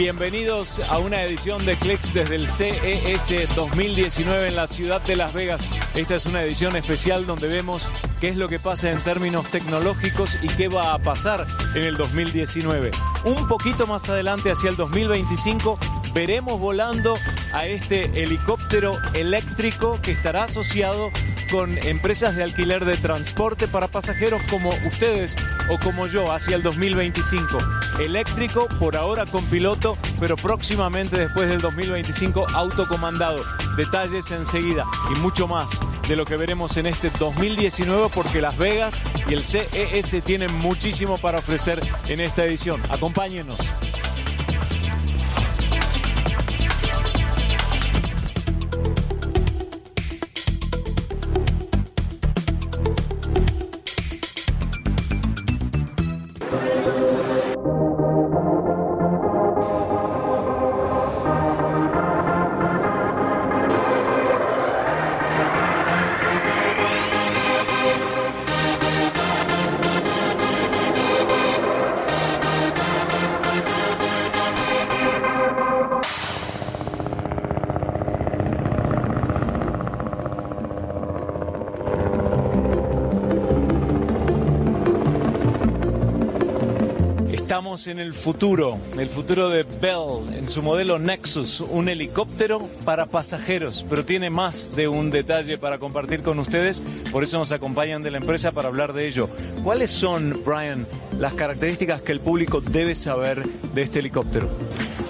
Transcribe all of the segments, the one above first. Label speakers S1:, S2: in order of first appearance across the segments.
S1: Bienvenidos a una edición de Clicks desde el CES 2019 en la ciudad de Las Vegas. Esta es una edición especial donde vemos qué es lo que pasa en términos tecnológicos y qué va a pasar en el 2019. Un poquito más adelante, hacia el 2025, veremos volando a este helicóptero eléctrico que estará asociado con empresas de alquiler de transporte para pasajeros como ustedes o como yo hacia el 2025. Eléctrico, por ahora con piloto, pero próximamente después del 2025 autocomandado. Detalles enseguida y mucho más de lo que veremos en este 2019 porque Las Vegas y el CES tienen muchísimo para ofrecer en esta edición. Acompáñenos. Estamos en el futuro, el futuro de Bell, en su modelo Nexus, un helicóptero para pasajeros, pero tiene más de un detalle para compartir con ustedes, por eso nos acompañan de la empresa para hablar de ello. ¿Cuáles son, Brian, las características que el público debe saber de este helicóptero?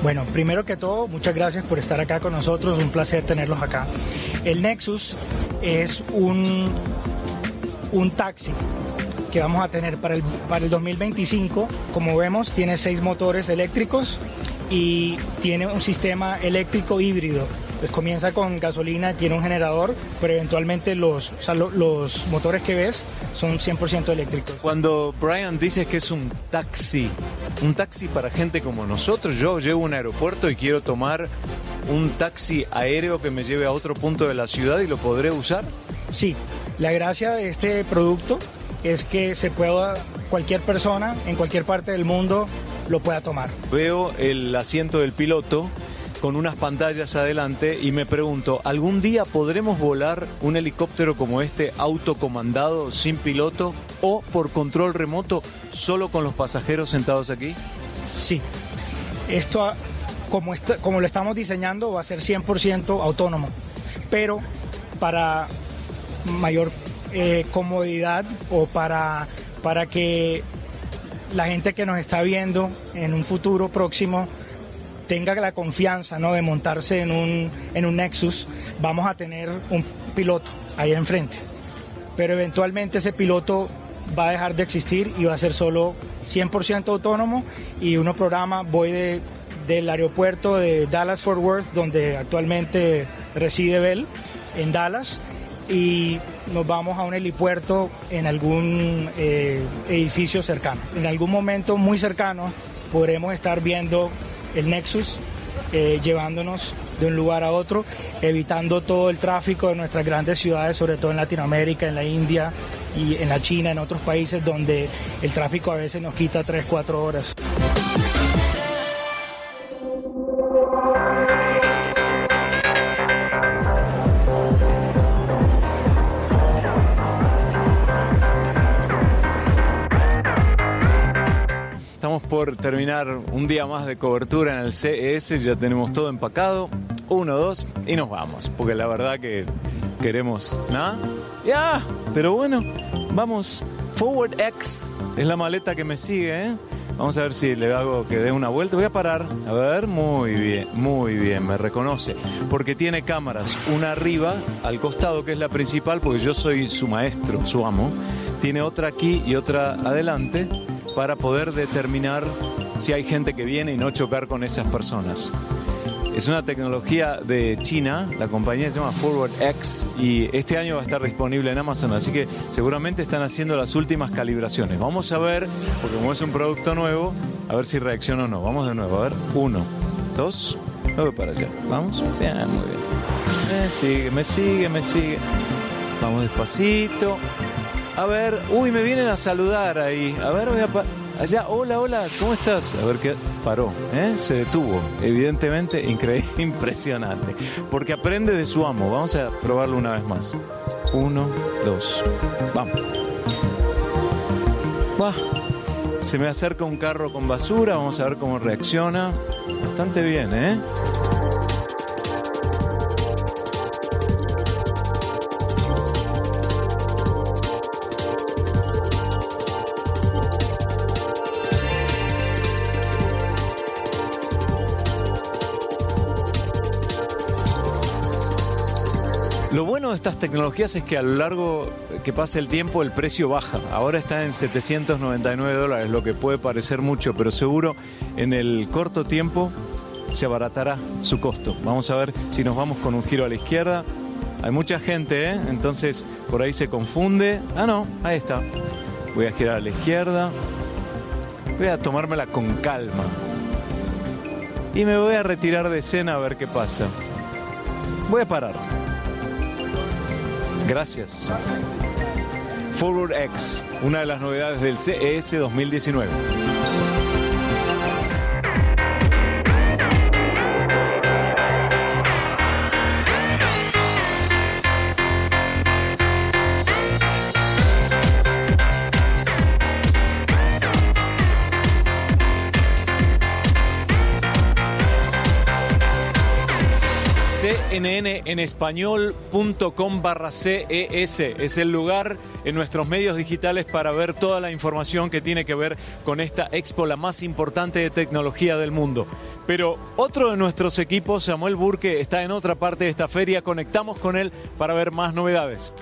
S2: Bueno, primero que todo, muchas gracias por estar acá con nosotros, un placer tenerlos acá. El Nexus es un, un taxi que vamos a tener para el, para el 2025. Como vemos, tiene seis motores eléctricos y tiene un sistema eléctrico híbrido. Pues comienza con gasolina, tiene un generador, pero eventualmente los, o sea, lo- los motores que ves son 100% eléctricos.
S1: Cuando Brian dice que es un taxi, un taxi para gente como nosotros, yo llego a un aeropuerto y quiero tomar un taxi aéreo que me lleve a otro punto de la ciudad y lo podré usar.
S2: Sí, la gracia de este producto es que se pueda, cualquier persona en cualquier parte del mundo lo pueda tomar.
S1: Veo el asiento del piloto con unas pantallas adelante y me pregunto, ¿algún día podremos volar un helicóptero como este autocomandado sin piloto o por control remoto solo con los pasajeros sentados aquí?
S2: Sí, esto ah, como, está- como lo estamos diseñando va a ser 100% autónomo, pero para mayor eh, comodidad o para, para que la gente que nos está viendo en un futuro próximo tenga la confianza ¿no? de montarse en un, en un Nexus, vamos a tener un piloto ahí enfrente. Pero eventualmente ese piloto va a dejar de existir y va a ser solo 100% autónomo y uno programa, voy de, del aeropuerto de Dallas Fort Worth, donde actualmente reside Bell, en Dallas, y nos vamos a un helipuerto en algún eh, edificio cercano. En algún momento muy cercano podremos estar viendo el Nexus eh, llevándonos de un lugar a otro, evitando todo el tráfico de nuestras grandes ciudades, sobre todo en Latinoamérica, en la India y en la China, en otros países donde el tráfico a veces nos quita 3, 4 horas.
S1: Por terminar un día más de cobertura en el CES, ya tenemos todo empacado. Uno, dos y nos vamos, porque la verdad que queremos. ¿Nada? Ya, pero bueno, vamos. Forward X es la maleta que me sigue, ¿eh? Vamos a ver si le hago que dé una vuelta. Voy a parar. A ver, muy bien, muy bien, me reconoce. Porque tiene cámaras, una arriba, al costado, que es la principal, porque yo soy su maestro, su amo. Tiene otra aquí y otra adelante para poder determinar si hay gente que viene y no chocar con esas personas. Es una tecnología de China, la compañía se llama Forward X y este año va a estar disponible en Amazon, así que seguramente están haciendo las últimas calibraciones. Vamos a ver, porque como es un producto nuevo, a ver si reacciona o no. Vamos de nuevo, a ver. Uno, dos, luego para allá. Vamos, bien, muy bien. Me sigue, me sigue, me sigue. Vamos despacito. A ver, uy, me vienen a saludar ahí. A ver, voy a... Allá, hola, hola, ¿cómo estás? A ver qué paró, ¿eh? Se detuvo. Evidentemente, increíble, impresionante. Porque aprende de su amo. Vamos a probarlo una vez más. Uno, dos. Vamos. Va. Se me acerca un carro con basura, vamos a ver cómo reacciona. Bastante bien, ¿eh? Lo bueno de estas tecnologías es que a lo largo que pasa el tiempo el precio baja. Ahora está en 799 dólares, lo que puede parecer mucho, pero seguro en el corto tiempo se abaratará su costo. Vamos a ver si nos vamos con un giro a la izquierda. Hay mucha gente, ¿eh? entonces por ahí se confunde. Ah, no, ahí está. Voy a girar a la izquierda. Voy a tomármela con calma. Y me voy a retirar de escena a ver qué pasa. Voy a parar. Gracias. Forward X, una de las novedades del CES 2019. CNN en español.com barra CES. Es el lugar en nuestros medios digitales para ver toda la información que tiene que ver con esta expo, la más importante de tecnología del mundo. Pero otro de nuestros equipos, Samuel Burke, está en otra parte de esta feria. Conectamos con él para ver más novedades.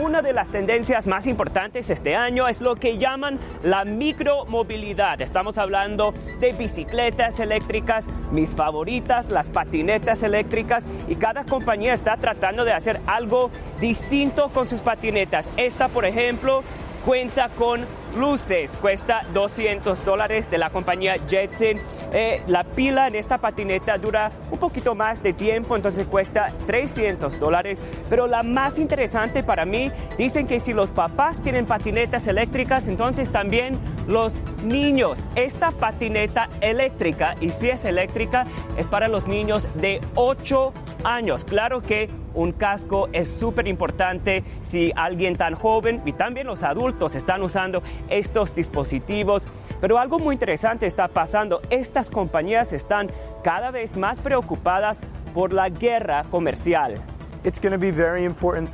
S3: Una de las tendencias más importantes este año es lo que llaman la micromovilidad. Estamos hablando de bicicletas eléctricas, mis favoritas, las patinetas eléctricas, y cada compañía está tratando de hacer algo distinto con sus patinetas. Esta, por ejemplo, cuenta con luces, cuesta 200 dólares de la compañía Jetson. Eh, la pila en esta patineta dura un poquito más de tiempo, entonces cuesta 300 dólares. Pero la más interesante para mí, dicen que si los papás tienen patinetas eléctricas, entonces también los niños. Esta patineta eléctrica, y si es eléctrica, es para los niños de 8 años. Claro que un casco es súper importante si alguien tan joven y también los adultos están usando estos dispositivos. Pero algo muy interesante está pasando. Estas compañías están cada vez más preocupadas por la guerra comercial.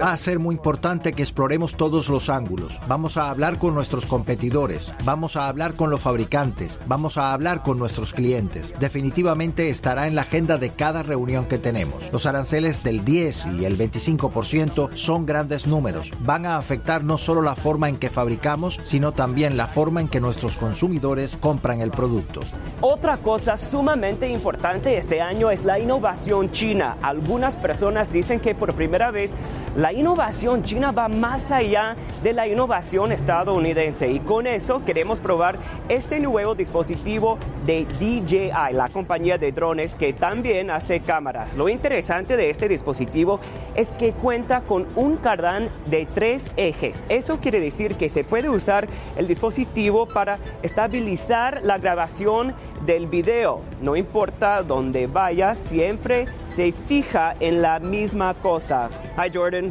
S4: Va a ser muy importante que exploremos todos los ángulos. Vamos a hablar con nuestros competidores, vamos a hablar con los fabricantes, vamos a hablar con nuestros clientes. Definitivamente estará en la agenda de cada reunión que tenemos. Los aranceles del 10 y el 25% son grandes números. Van a afectar no solo la forma en que fabricamos, sino también la forma en que nuestros consumidores compran el producto.
S3: Otra cosa sumamente importante este año es la innovación china. Algunas personas dicen que por primera vez la innovación china va más allá de la innovación estadounidense y con eso queremos probar este nuevo dispositivo de DJI, la compañía de drones que también hace cámaras. Lo interesante de este dispositivo es que cuenta con un cardán de tres ejes. Eso quiere decir que se puede usar el dispositivo para estabilizar la grabación del video. No importa dónde vaya, siempre se fija en la misma cosa. Hi Jordan.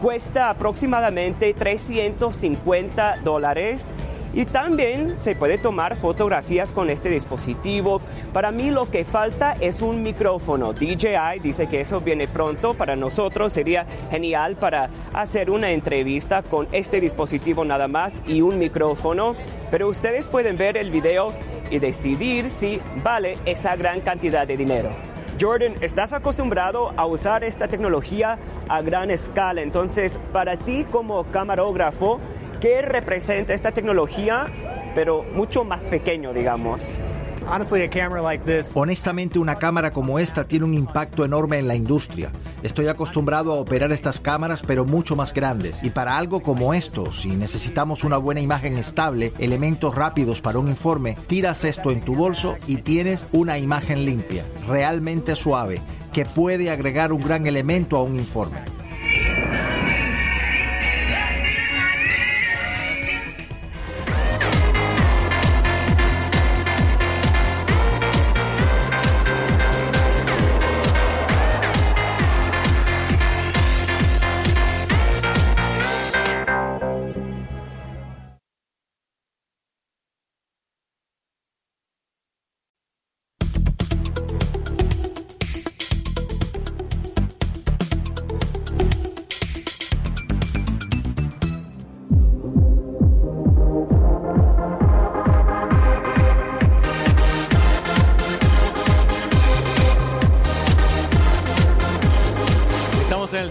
S3: Cuesta aproximadamente 350 dólares. Y también se puede tomar fotografías con este dispositivo. Para mí lo que falta es un micrófono. DJI dice que eso viene pronto. Para nosotros sería genial para hacer una entrevista con este dispositivo nada más y un micrófono. Pero ustedes pueden ver el video y decidir si vale esa gran cantidad de dinero. Jordan, estás acostumbrado a usar esta tecnología a gran escala, entonces para ti como camarógrafo, ¿qué representa esta tecnología, pero mucho más pequeño, digamos?
S4: Honestamente, una cámara como esta tiene un impacto enorme en la industria. Estoy acostumbrado a operar estas cámaras, pero mucho más grandes. Y para algo como esto, si necesitamos una buena imagen estable, elementos rápidos para un informe, tiras esto en tu bolso y tienes una imagen limpia, realmente suave, que puede agregar un gran elemento a un informe.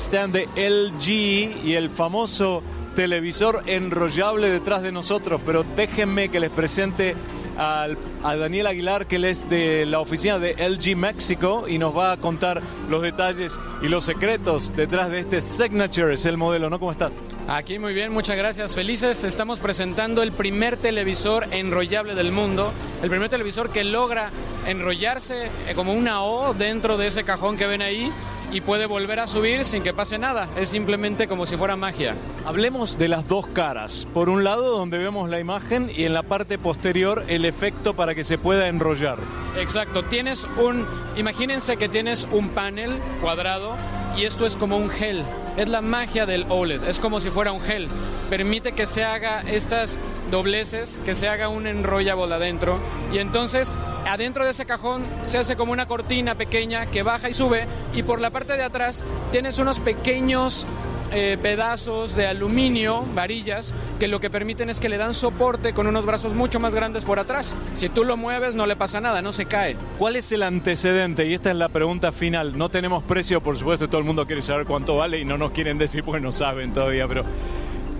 S1: De LG y el famoso televisor enrollable detrás de nosotros, pero déjenme que les presente a Daniel Aguilar, que es de la oficina de LG México y nos va a contar los detalles y los secretos detrás de este Signature, es el modelo, ¿no? ¿Cómo estás?
S5: Aquí muy bien, muchas gracias. Felices, estamos presentando el primer televisor enrollable del mundo, el primer televisor que logra enrollarse eh, como una O dentro de ese cajón que ven ahí y puede volver a subir sin que pase nada. Es simplemente como si fuera magia.
S1: Hablemos de las dos caras. Por un lado, donde vemos la imagen y en la parte posterior el efecto para que se pueda enrollar.
S5: Exacto. Tienes un. Imagínense que tienes un panel cuadrado y esto es como un gel. Es la magia del OLED, es como si fuera un gel. Permite que se haga estas dobleces, que se haga un enrollable adentro y entonces adentro de ese cajón se hace como una cortina pequeña que baja y sube y por la parte de atrás tienes unos pequeños eh, pedazos de aluminio, varillas, que lo que permiten es que le dan soporte con unos brazos mucho más grandes por atrás. Si tú lo mueves no le pasa nada, no se cae.
S1: ¿Cuál es el antecedente? Y esta es la pregunta final. No tenemos precio, por supuesto, todo el mundo quiere saber cuánto vale y no nos quieren decir porque no saben todavía, pero...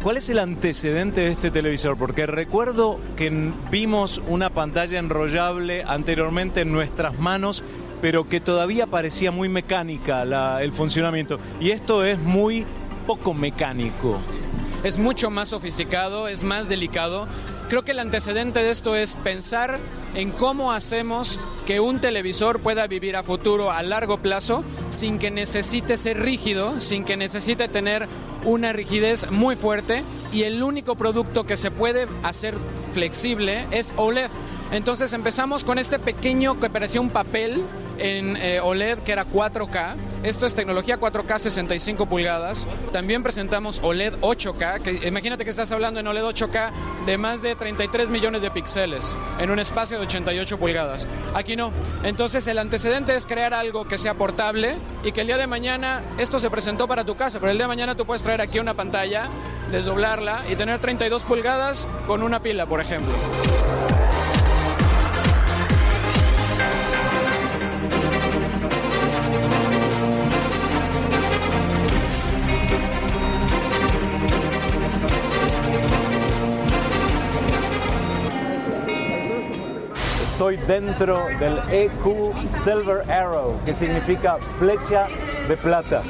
S1: ¿Cuál es el antecedente de este televisor? Porque recuerdo que vimos una pantalla enrollable anteriormente en nuestras manos, pero que todavía parecía muy mecánica el funcionamiento. Y esto es muy poco mecánico.
S5: Es mucho más sofisticado, es más delicado. Creo que el antecedente de esto es pensar en cómo hacemos que un televisor pueda vivir a futuro a largo plazo sin que necesite ser rígido, sin que necesite tener una rigidez muy fuerte y el único producto que se puede hacer flexible es OLED. Entonces empezamos con este pequeño que parecía un papel en eh, OLED que era 4K. Esto es tecnología 4K 65 pulgadas. También presentamos OLED 8K, que imagínate que estás hablando en OLED 8K de más de 33 millones de píxeles en un espacio de 88 pulgadas. Aquí no. Entonces el antecedente es crear algo que sea portable y que el día de mañana esto se presentó para tu casa, pero el día de mañana tú puedes traer aquí una pantalla, desdoblarla y tener 32 pulgadas con una pila, por ejemplo.
S1: Estoy dentro del EQ Silver Arrow, que significa flecha de plata.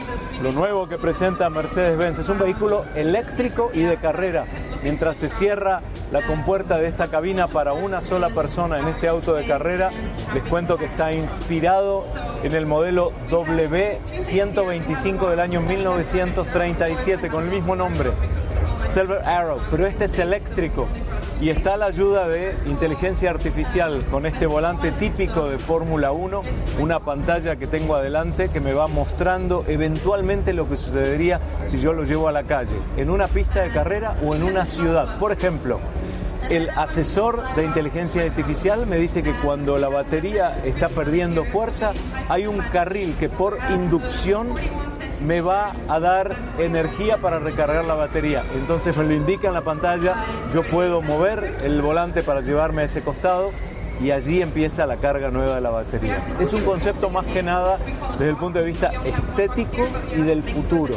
S1: Lo nuevo que presenta Mercedes-Benz es un vehículo eléctrico y de carrera. Mientras se cierra la compuerta de esta cabina para una sola persona en este auto de carrera, les cuento que está inspirado en el modelo W125 del año 1937 con el mismo nombre, Silver Arrow, pero este es eléctrico y está la ayuda de inteligencia artificial con este volante típico de Fórmula 1, una pantalla que tengo adelante que me va mostrando eventualmente lo que sucedería si yo lo llevo a la calle, en una pista de carrera o en una ciudad. Por ejemplo, el asesor de inteligencia artificial me dice que cuando la batería está perdiendo fuerza, hay un carril que por inducción me va a dar energía para recargar la batería. Entonces me lo indica en la pantalla, yo puedo mover el volante para llevarme a ese costado y allí empieza la carga nueva de la batería. Es un concepto más que nada desde el punto de vista estético y del futuro,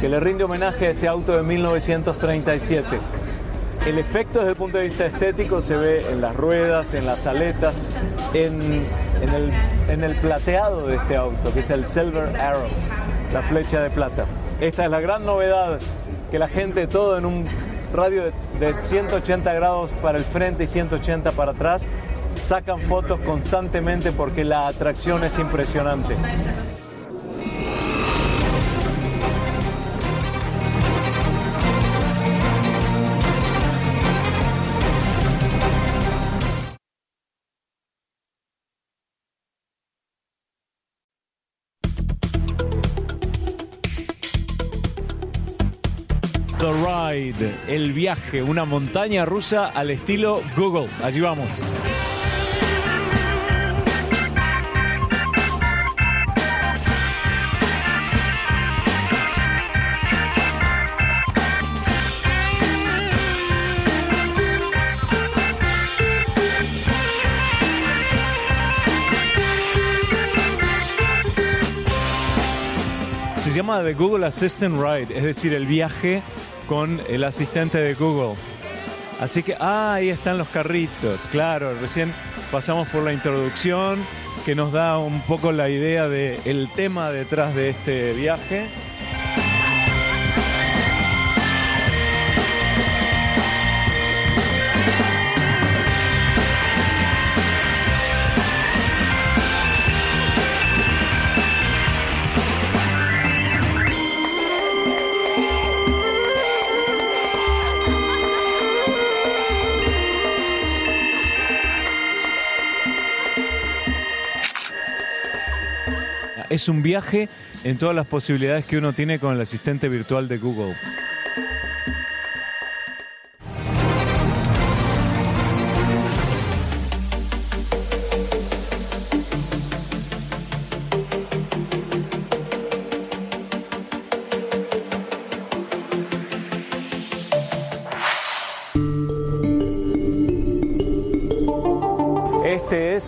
S1: que le rinde homenaje a ese auto de 1937. El efecto desde el punto de vista estético se ve en las ruedas, en las aletas, en, el, en el plateado de este auto, que es el Silver Arrow la flecha de plata. Esta es la gran novedad, que la gente todo en un radio de, 180 grados para el frente y 180 para atrás, sacan fotos constantemente porque la atracción es impresionante. The Ride, el viaje, una montaña rusa al estilo Google. Allí vamos. Se llama The Google Assistant Ride, es decir, el viaje con el asistente de Google. Así que, ah, ahí están los carritos, claro, recién pasamos por la introducción que nos da un poco la idea del tema detrás de este viaje. Es un viaje en todas las posibilidades que uno tiene con el asistente virtual de Google.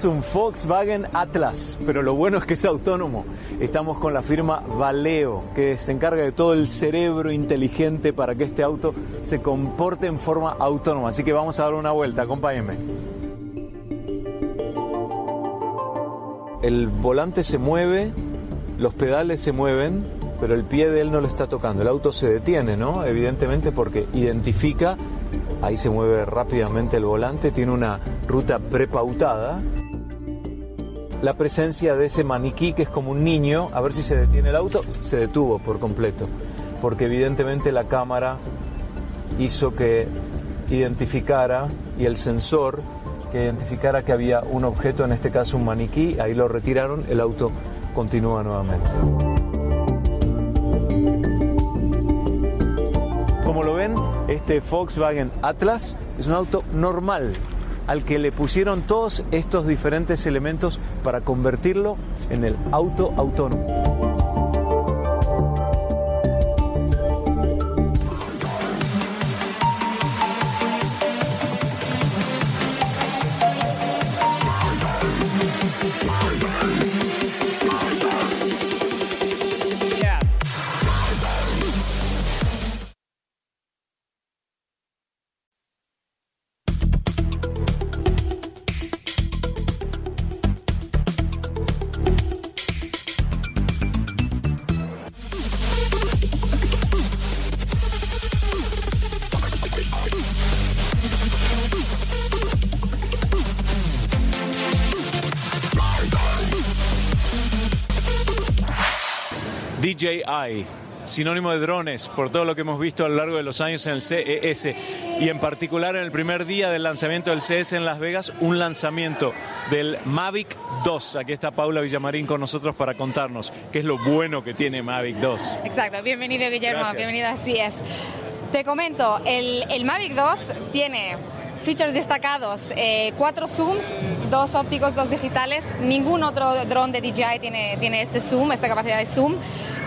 S1: Un Volkswagen Atlas, pero lo bueno es que es autónomo. Estamos con la firma Valeo, que se encarga de todo el cerebro inteligente para que este auto se comporte en forma autónoma. Así que vamos a dar una vuelta, acompáñenme. El volante se mueve, los pedales se mueven, pero el pie de él no lo está tocando. El auto se detiene, ¿no? Evidentemente porque identifica Ahí se mueve rápidamente el volante, tiene una ruta prepautada la presencia de ese maniquí que es como un niño, a ver si se detiene el auto, se detuvo por completo, porque evidentemente la cámara hizo que identificara y el sensor que identificara que había un objeto, en este caso un maniquí, ahí lo retiraron, el auto continúa nuevamente. Como lo ven, este Volkswagen Atlas es un auto normal, al que le pusieron todos estos diferentes elementos para convertirlo en el auto autónomo. DJI, sinónimo de drones, por todo lo que hemos visto a lo largo de los años en el CES y en particular en el primer día del lanzamiento del CES en Las Vegas, un lanzamiento del Mavic 2. Aquí está Paula Villamarín con nosotros para contarnos qué es lo bueno que tiene Mavic 2.
S6: Exacto, bienvenido Guillermo, bienvenido así es. Te comento, el, el Mavic 2 tiene features destacados, eh, cuatro zooms, dos ópticos, dos digitales. Ningún otro dron de DJI tiene, tiene este zoom, esta capacidad de zoom.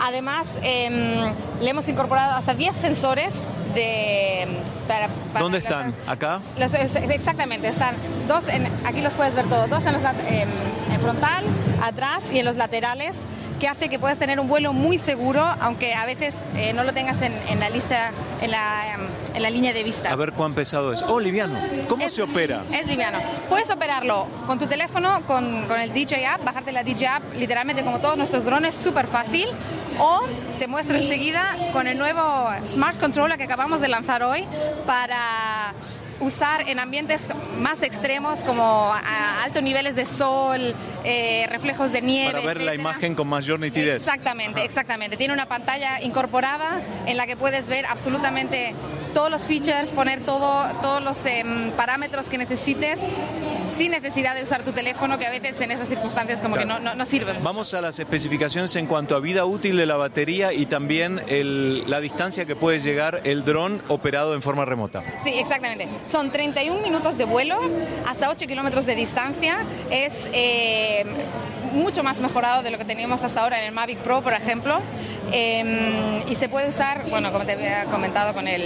S6: Además, em, le hemos incorporado hasta 10 sensores de...
S1: ¿Dónde están? ¿Acá?
S6: exactamente, están dos, en, aquí los puedes ver todos, dos en, los, em, en frontal, atrás y en los laterales que hace que puedas tener un vuelo muy seguro, aunque a veces eh, no lo tengas en, la lista, en la, em, en la, línea de vista.
S1: A ver cuán pesado es. Oh, liviano. ¿Cómo se opera?
S6: Es liviano. Puedes operarlo con tu teléfono, con, con el DJI app, bajarte la DJI app, literalmente como todos nuestros drones, súper fácil. O te muestro enseguida con el nuevo Smart Controller que acabamos de lanzar hoy para usar en ambientes más extremos como a altos niveles de sol, eh, reflejos de nieve.
S1: Para ver la imagen con mayor nitidez.
S6: Exactamente, exactamente. Tiene una pantalla incorporada en la que puedes ver absolutamente todos los features, poner todo, todos los em, parámetros que necesites sin necesidad de usar tu teléfono, que a veces en esas circunstancias como que no, no, sirven.
S1: Vamos a las especificaciones en cuanto a vida útil de la batería y también la distancia que puede llegar el dron operado en forma remota.
S6: Sí, exactamente. Son 31 minutos de vuelo hasta 8 kilómetros de distancia. Es eh, mucho más mejorado de lo que teníamos hasta ahora en el Mavic Pro, por ejemplo. Em, y se puede usar, bueno, como te había comentado, con el,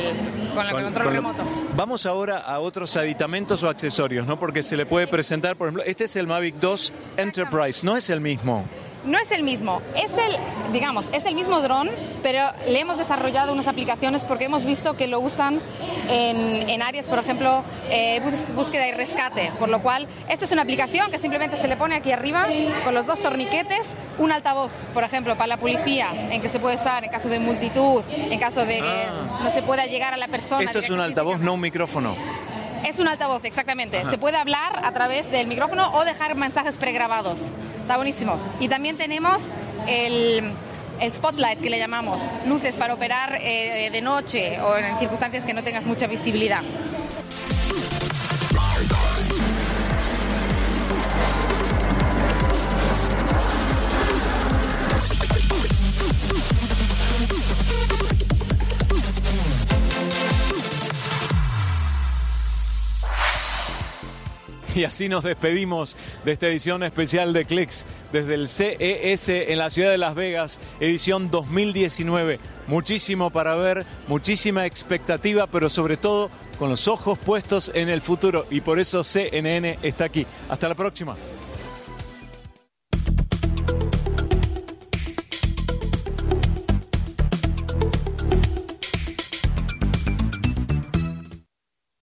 S6: con el control remoto.
S1: Vamos ahora a otros aditamentos o accesorios, ¿no? Porque se le puede presentar, por ejemplo, este es el Mavic 2 Enterprise, no es el mismo.
S6: No es el mismo. Es el, digamos, es el mismo dron, pero le hemos desarrollado unas aplicaciones porque hemos visto que lo usan en, áreas, por ejemplo, eh, búsqueda y rescate. Por lo cual, esta es una aplicación que simplemente se le pone aquí arriba con los dos torniquetes, un altavoz, por ejemplo, para la policía, en que se puede usar en caso de multitud, en caso de que ah. no se pueda llegar a la persona.
S1: Esto es un altavoz, no un micrófono.
S6: Es un altavoz, exactamente. Se puede hablar a través del micrófono o dejar mensajes pregrabados. Está buenísimo. Y también tenemos el, spotlight que le llamamos, luces para operar eh, de noche o en circunstancias que no tengas mucha visibilidad.
S1: Y así nos despedimos de esta edición especial de Clicks desde el CES en la ciudad de Las Vegas, edición 2019. Muchísimo para ver, muchísima expectativa, pero sobre todo con los ojos puestos en el futuro. Y por eso CNN está aquí. Hasta la próxima.